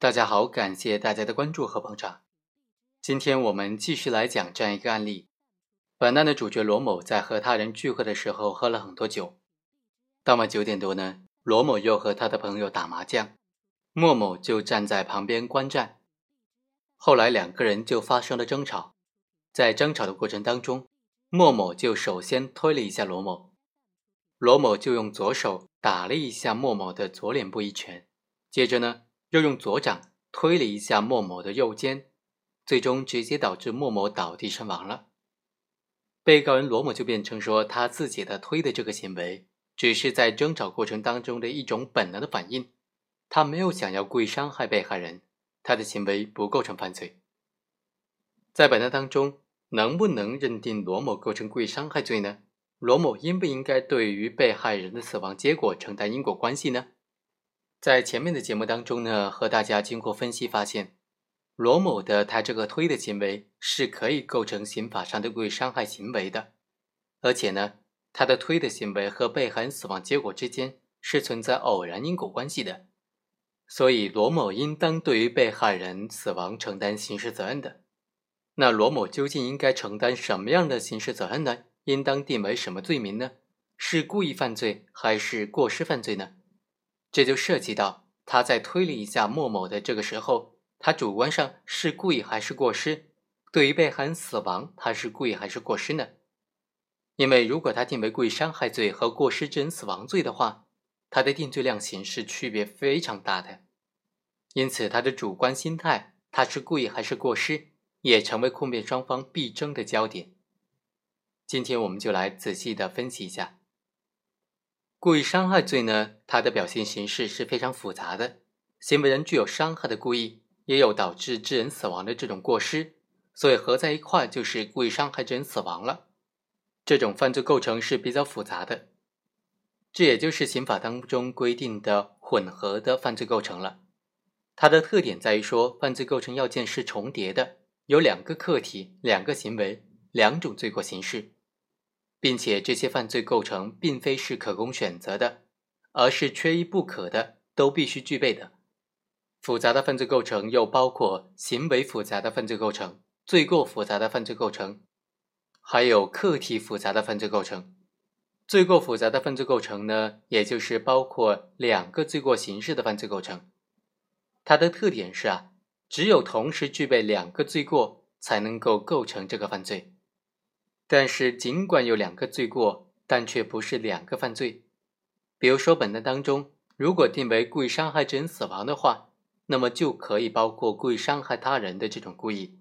大家好，感谢大家的关注和捧场。今天我们继续来讲这样一个案例：本案的主角罗某在和他人聚会的时候喝了很多酒，到了九点多呢，罗某又和他的朋友打麻将，莫某就站在旁边观战。后来两个人就发生了争吵，在争吵的过程当中，莫某就首先推了一下罗某，罗某就用左手打了一下莫某的左脸部一拳，接着呢，又用左掌推了一下莫某的右肩，最终直接导致莫某倒地身亡了。被告人罗某就辩称说，他自己的推的这个行为只是在争吵过程当中的一种本能的反应，他没有想要故意伤害被害人。他的行为不构成犯罪，在本案当中，能不能认定罗某构成故意伤害罪呢？罗某应不应该对于被害人的死亡结果承担因果关系呢？在前面的节目当中呢，和大家经过分析发现，罗某的他这个推的行为是可以构成刑法上的故意伤害行为的，而且呢，他的推的行为和被害人死亡结果之间是存在偶然因果关系的。所以，罗某应当对于被害人死亡承担刑事责任的。那罗某究竟应该承担什么样的刑事责任呢？应当定为什么罪名呢？是故意犯罪还是过失犯罪呢？这就涉及到他在推理一下莫某的这个时候，他主观上是故意还是过失？对于被害人死亡，他是故意还是过失呢？因为如果他定为故意伤害罪和过失致人死亡罪的话，他的定罪量刑是区别非常大的，因此他的主观心态，他是故意还是过失，也成为控辩双方必争的焦点。今天我们就来仔细的分析一下，故意伤害罪呢，它的表现形式是非常复杂的，行为人具有伤害的故意，也有导致致人死亡的这种过失，所以合在一块就是故意伤害致人死亡了。这种犯罪构成是比较复杂的。这也就是刑法当中规定的混合的犯罪构成了。它的特点在于说，犯罪构成要件是重叠的，有两个客体、两个行为、两种罪过形式，并且这些犯罪构成并非是可供选择的，而是缺一不可的，都必须具备的。复杂的犯罪构成又包括行为复杂的犯罪构成、罪过复杂的犯罪构成，还有客体复杂的犯罪构成。罪过复杂的犯罪构成呢，也就是包括两个罪过形式的犯罪构成。它的特点是啊，只有同时具备两个罪过，才能够构成这个犯罪。但是尽管有两个罪过，但却不是两个犯罪。比如说本案当中，如果定为故意伤害致人死亡的话，那么就可以包括故意伤害他人的这种故意，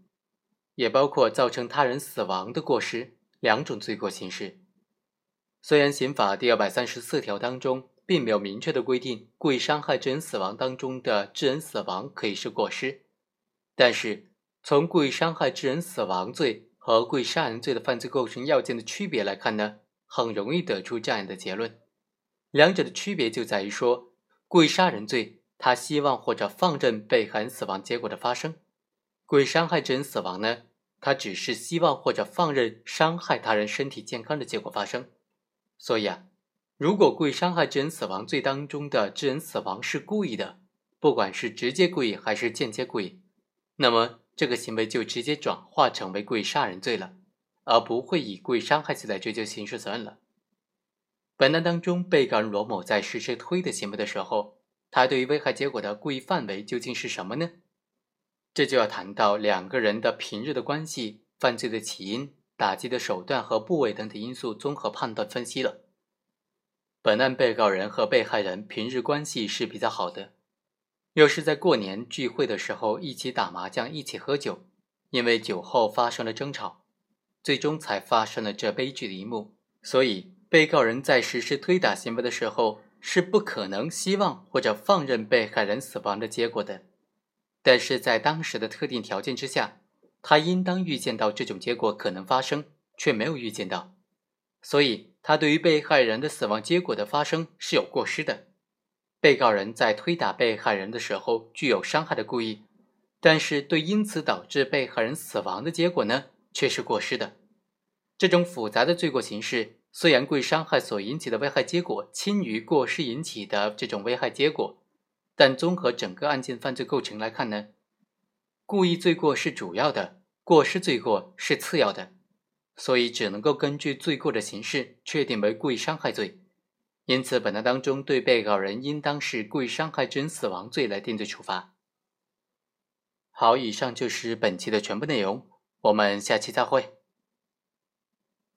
也包括造成他人死亡的过失两种罪过形式。虽然刑法第二百三十四条当中并没有明确的规定故意伤害致人死亡当中的致人死亡可以是过失，但是从故意伤害致人死亡罪和故意杀人罪的犯罪构成要件的区别来看呢，很容易得出这样的结论：两者的区别就在于说，故意杀人罪他希望或者放任被害人死亡结果的发生，故意伤害致人死亡呢，他只是希望或者放任伤害他人身体健康的结果发生。所以啊，如果故意伤害致人死亡罪当中的致人死亡是故意的，不管是直接故意还是间接故意，那么这个行为就直接转化成为故意杀人罪了，而不会以故意伤害罪来追究刑事责任了。本案当中，被告人罗某在实施推的行为的时候，他对于危害结果的故意范围究竟是什么呢？这就要谈到两个人的平日的关系、犯罪的起因。打击的手段和部位等等因素综合判断分析了。本案被告人和被害人平日关系是比较好的，又是在过年聚会的时候一起打麻将、一起喝酒，因为酒后发生了争吵，最终才发生了这悲剧的一幕。所以，被告人在实施推打行为的时候是不可能希望或者放任被害人死亡的结果的。但是在当时的特定条件之下。他应当预见到这种结果可能发生，却没有预见到，所以他对于被害人的死亡结果的发生是有过失的。被告人在推打被害人的时候具有伤害的故意，但是对因此导致被害人死亡的结果呢，却是过失的。这种复杂的罪过形式，虽然故意伤害所引起的危害结果轻于过失引起的这种危害结果，但综合整个案件犯罪构成来看呢，故意罪过是主要的，过失罪过是次要的，所以只能够根据罪过的形式确定为故意伤害罪。因此，本案当中对被告人应当是故意伤害致人死亡罪来定罪处罚。好，以上就是本期的全部内容，我们下期再会。